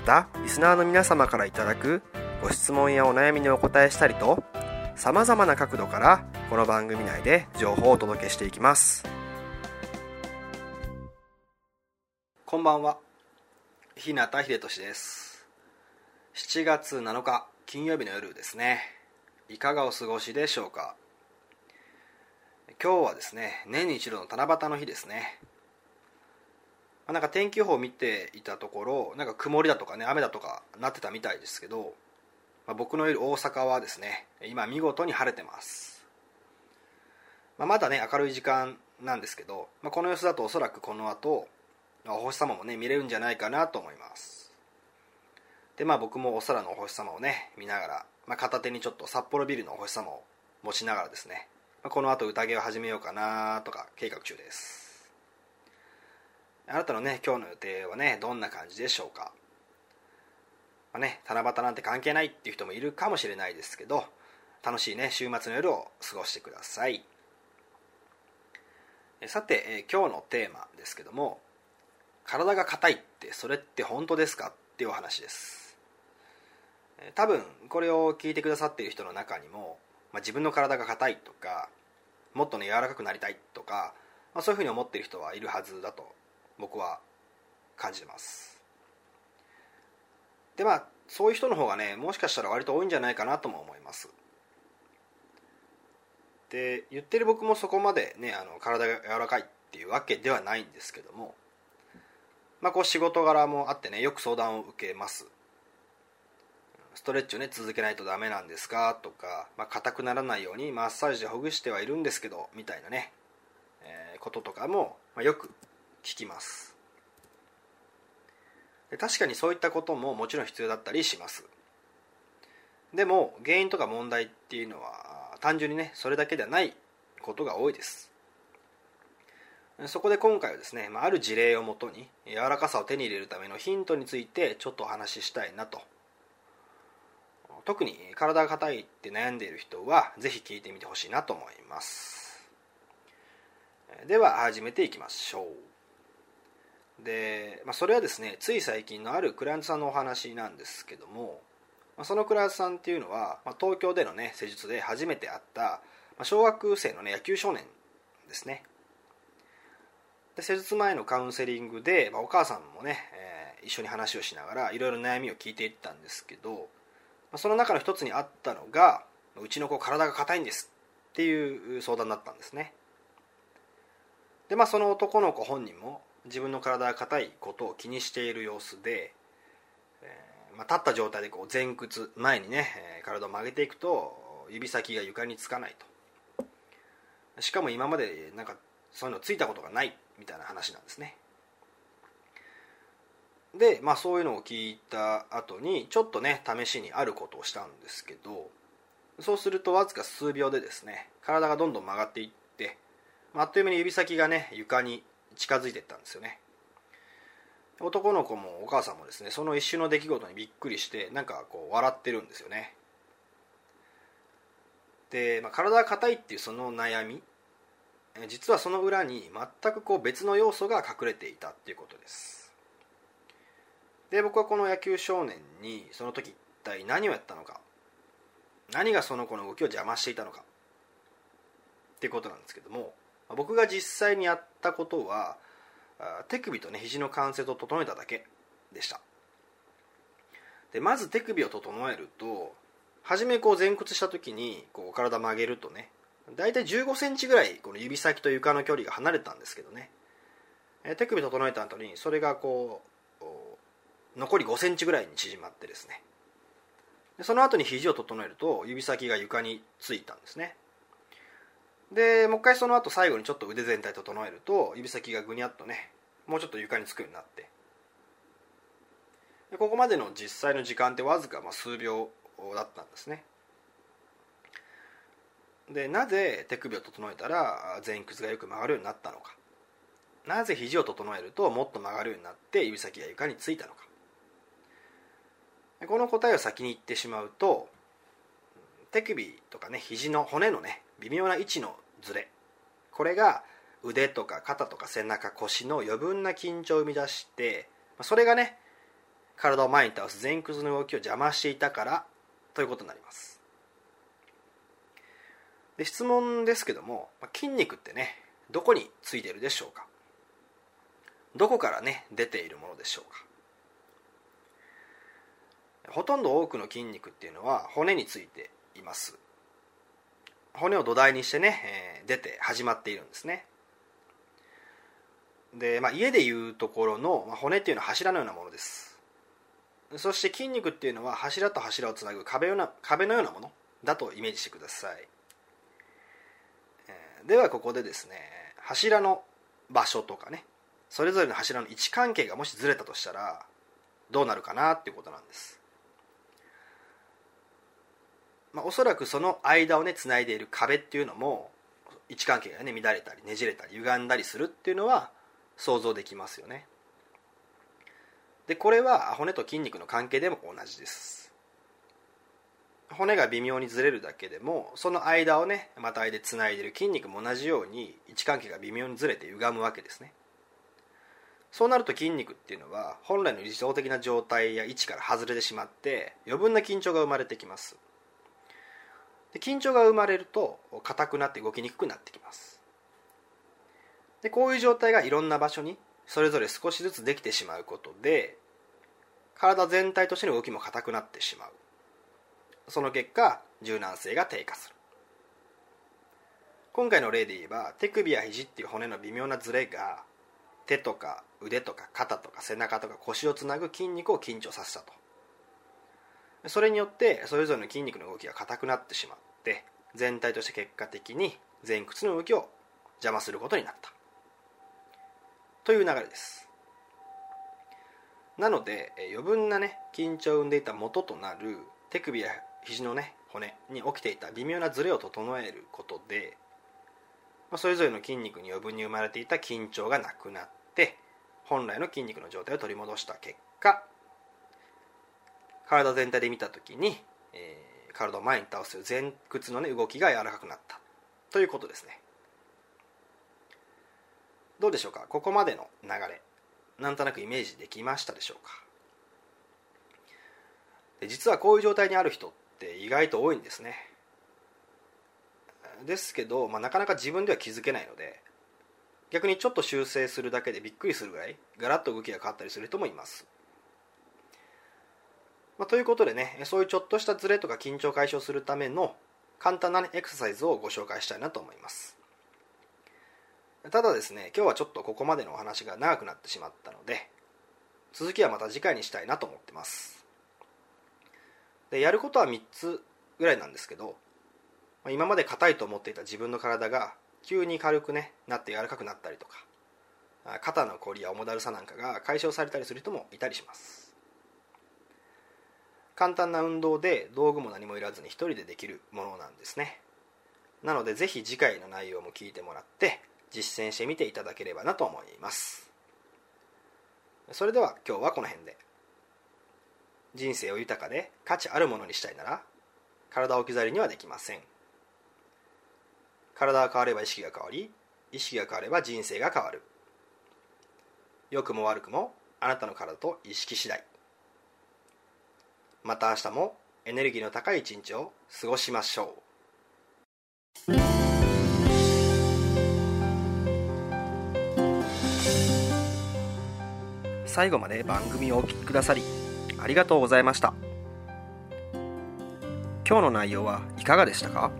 またリスナーの皆様からいただくご質問やお悩みにお答えしたりとさまざまな角度からこの番組内で情報をお届けしていきます。こんばんは。日向秀俊です。7月7日金曜日の夜ですね。いかがお過ごしでしょうか。今日はですね年に一度の七夕の日ですね。なんか天気予報を見ていたところなんか曇りだとかね雨だとかなってたみたいですけど、まあ、僕のいる大阪はですね今見事に晴れてます、まあ、まだね明るい時間なんですけど、まあ、この様子だとおそらくこの後お星様もね見れるんじゃないかなと思います。でまあ僕もお空のお星様をね見ながら、まあ、片手にちょっと札幌ビルのお星様を持ちながらですねまこの後宴を始めようかなとか計画中です。あなたのね今日の予定はねどんな感じでしょうか。まあね七夕なんて関係ないっていう人もいるかもしれないですけど楽しいね週末の夜を過ごしてください。さてえ今日のテーマですけども体が硬いってそれって本当ですかっていうお話です。多分これを聞いてくださっている人の中にもまあ、自分の体が硬いとかもっとね柔らかくなりたいとか、まあ、そういうふうに思っている人はいるはずだと僕は感じてます。でまあそういう人の方がねもしかしたら割と多いんじゃないかなとも思います。で言ってる僕もそこまでねあの体が柔らかいっていうわけではないんですけどもまあこう仕事柄もあってねよく相談を受けます。ストレッチをね続けないとダメなんですか？とか、まあ、硬くならないようにマッサージでほぐしてはいるんですけどみたいなね、えー、こととかも、まあ、よく聞きます。で確かにそういったことももちろん必要だったりします。でも原因とか問題っていうのは単純にねそれだけではないことが多いです。そこで今回はですね、まあ、る事例をもとに柔らかさを手に入れるためのヒントについてちょっとお話ししたいなと。特に体が硬いって悩んでいる人はぜひ聞いてみてほしいなと思います。では始めていきましょう。で、まあ、それはですねつい最近のあるクライアントさんのお話なんですけどもまあそのクライアントさんっていうのは、まあ、東京でのね施術で初めて会ったま小学生のね野球少年ですね。で施術前のカウンセリングで、まあ、お母さんもね、えー、一緒に話をしながらいろいろ悩みを聞いていったんですけどまその中の一つにあったのがうちの子体が硬いんですっていう相談だったんですね。でまあその男の子本人も自分の体が硬いことを気にしている様子で、えー、まあ、立った状態でこう前屈前にね体を曲げていくと指先が床につかないと。しかも今までなんかそういうのついたことがないみたいな話なんですね。で、まあ、そういうのを聞いた後にちょっとね試しにあることをしたんですけどそうするとわずか数秒でですね体がどんどん曲がっていって、あっという間に指先がね床に近づいていったんですよね。男の子もお母さんもですねその一瞬の出来事にびっくりしてなんかこう笑ってるんですよね。で、まあ、体が硬いっていうその悩み実はその裏に全くこう別の要素が隠れていたっていうことです。で僕はこの野球少年にその時一体何をやったのか何がその子の動きを邪魔していたのかっていうことなんですけども僕が実際にやったことは手首とね肘の関節を整えただけでした。でまず手首を整えると初めこう前屈した時にこう体曲げるとね大体1 5センチぐらいこの指先と床の距離が離れたんですけどね。手首整えた後にそれがこう残り5センチぐらいに縮まってですね。その後に肘を整えると指先が床についたんですね。でもう一回その後最後にちょっと腕全体整えると指先がぐにゃっとねもうちょっと床につくようになって。でここまでの実際の時間ってわずかまあ数秒だったんですね。でなぜ手首を整えたら前屈がよく曲がるようになったのか。なぜ肘を整えるともっと曲がるようになって指先が床についたのか。この答えを先に言ってしまうと手首とかね肘の骨のね微妙な位置のズレ。これが腕とか肩とか背中腰の余分な緊張を生み出してそれがね体を前に倒す前屈の動きを邪魔していたからということになります。で質問ですけども筋肉ってねどこについてるでしょうか？どこからね出ているものでしょうか？ほとんど多くの筋肉っていうのは骨についています。骨を土台にしてね、えー、出て始まっているんですね。で、まあ、家でいうところの、まあ、骨っていうのは柱のようなものです。そして筋肉っていうのは柱と柱をつなぐ壁な壁のようなものだとイメージしてください、えー、ではここでですね柱の場所とかねそれぞれの柱の位置関係がもしずれたとしたらどうなるかなっていうことなんです。まあ、おそらくその間をねつないでいる壁っていうのも位置関係がね乱れたりねじれたり歪んだりするっていうのは想像できますよね。でこれは骨と筋肉の関係でも同じです。骨が微妙にずれるだけでもその間をねまたいでつないでいる筋肉も同じように位置関係が微妙にずれて歪むわけですね。そうなると筋肉っていうのは本来の理想的な状態や位置から外れてしまって余分な緊張が生まれてきます。で緊張が生まれると硬くなって動きにくくなってきます。でこういう状態がいろんな場所にそれぞれ少しずつできてしまうことで体全体としての動きも硬くなってしまう。その結果柔軟性が低下する。今回の例で言えば手首や肘っていう骨の微妙なズレが手とか腕とか肩とか背中とか腰をつなぐ筋肉を緊張させたと。それによってそれぞれの筋肉の動きが硬くなってしまって全体として結果的に前屈の動きを邪魔することになった。という流れです。なので余分なね緊張を生んでいた元となる手首や肘のね骨に起きていた微妙なズレを整えることで、まあ、それぞれの筋肉に余分に生まれていた緊張がなくなって本来の筋肉の状態を取り戻した結果体全体で見た時に、えー、体を前に倒す前屈の、ね、動きが柔らかくなったということですね。どうでしょうか？ここまでの流れ。なんとなくイメージできましたでしょうか？で実はこういう状態にある人って意外と多いんですね。ですけど、まあ、なかなか自分では気づけないので逆にちょっと修正するだけでびっくりするぐらいガラッと動きが変わったりする人もいます。まあ、ということでねそういうちょっとしたズレとか緊張解消するための簡単な、ね、エクササイズをご紹介したいなと思います。ただですね今日はちょっとここまでのお話が長くなってしまったので続きはまた次回にしたいなと思ってます。でやることは3つぐらいなんですけど今まで硬いと思っていた自分の体が急に軽くねなって柔らかくなったりとか肩のこりや重だるさなんかが解消されたりする人もいたりします。簡単な運動で道具も何もいらずに一人でできるものなんですね。なのでぜひ次回の内容も聞いてもらって実践してみていただければなと思います。それでは今日はこの辺で。人生を豊かで価値あるものにしたいなら体を置き去りにはできません。体が変われば意識が変わり意識が変われば人生が変わる。良くも悪くもあなたの体と意識次第。また明日もエネルギーの高い一日を過ごしましょう。最後まで番組をお聴きくださりありがとうございました。今日の内容はいかがでしたか？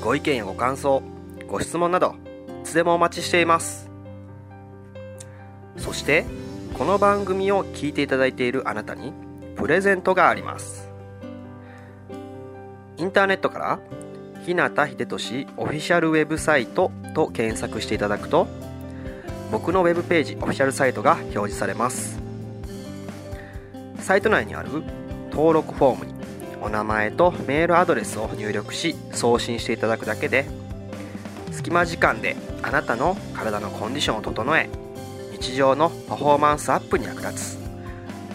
ご意見やご感想ご質問などいつでもお待ちしています。そしてこの番組を聞いていただいているあなたにプレゼントがあります。インターネットから日向秀俊オフィシャルウェブサイトと検索していただくと僕のウェブページオフィシャルサイトが表示されます。サイト内にある登録フォームにお名前とメールアドレスを入力し送信していただくだけで隙間時間であなたの体のコンディションを整え日常のパフォーマンスアップに役立つ。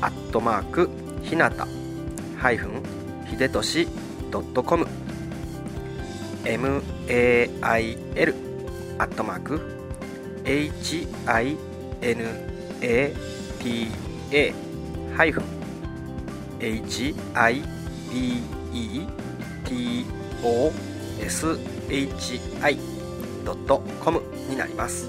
アットマークひなたハイフンひでとし .com mail アットマーク hinata ハイフン。hibetoshi.com になります。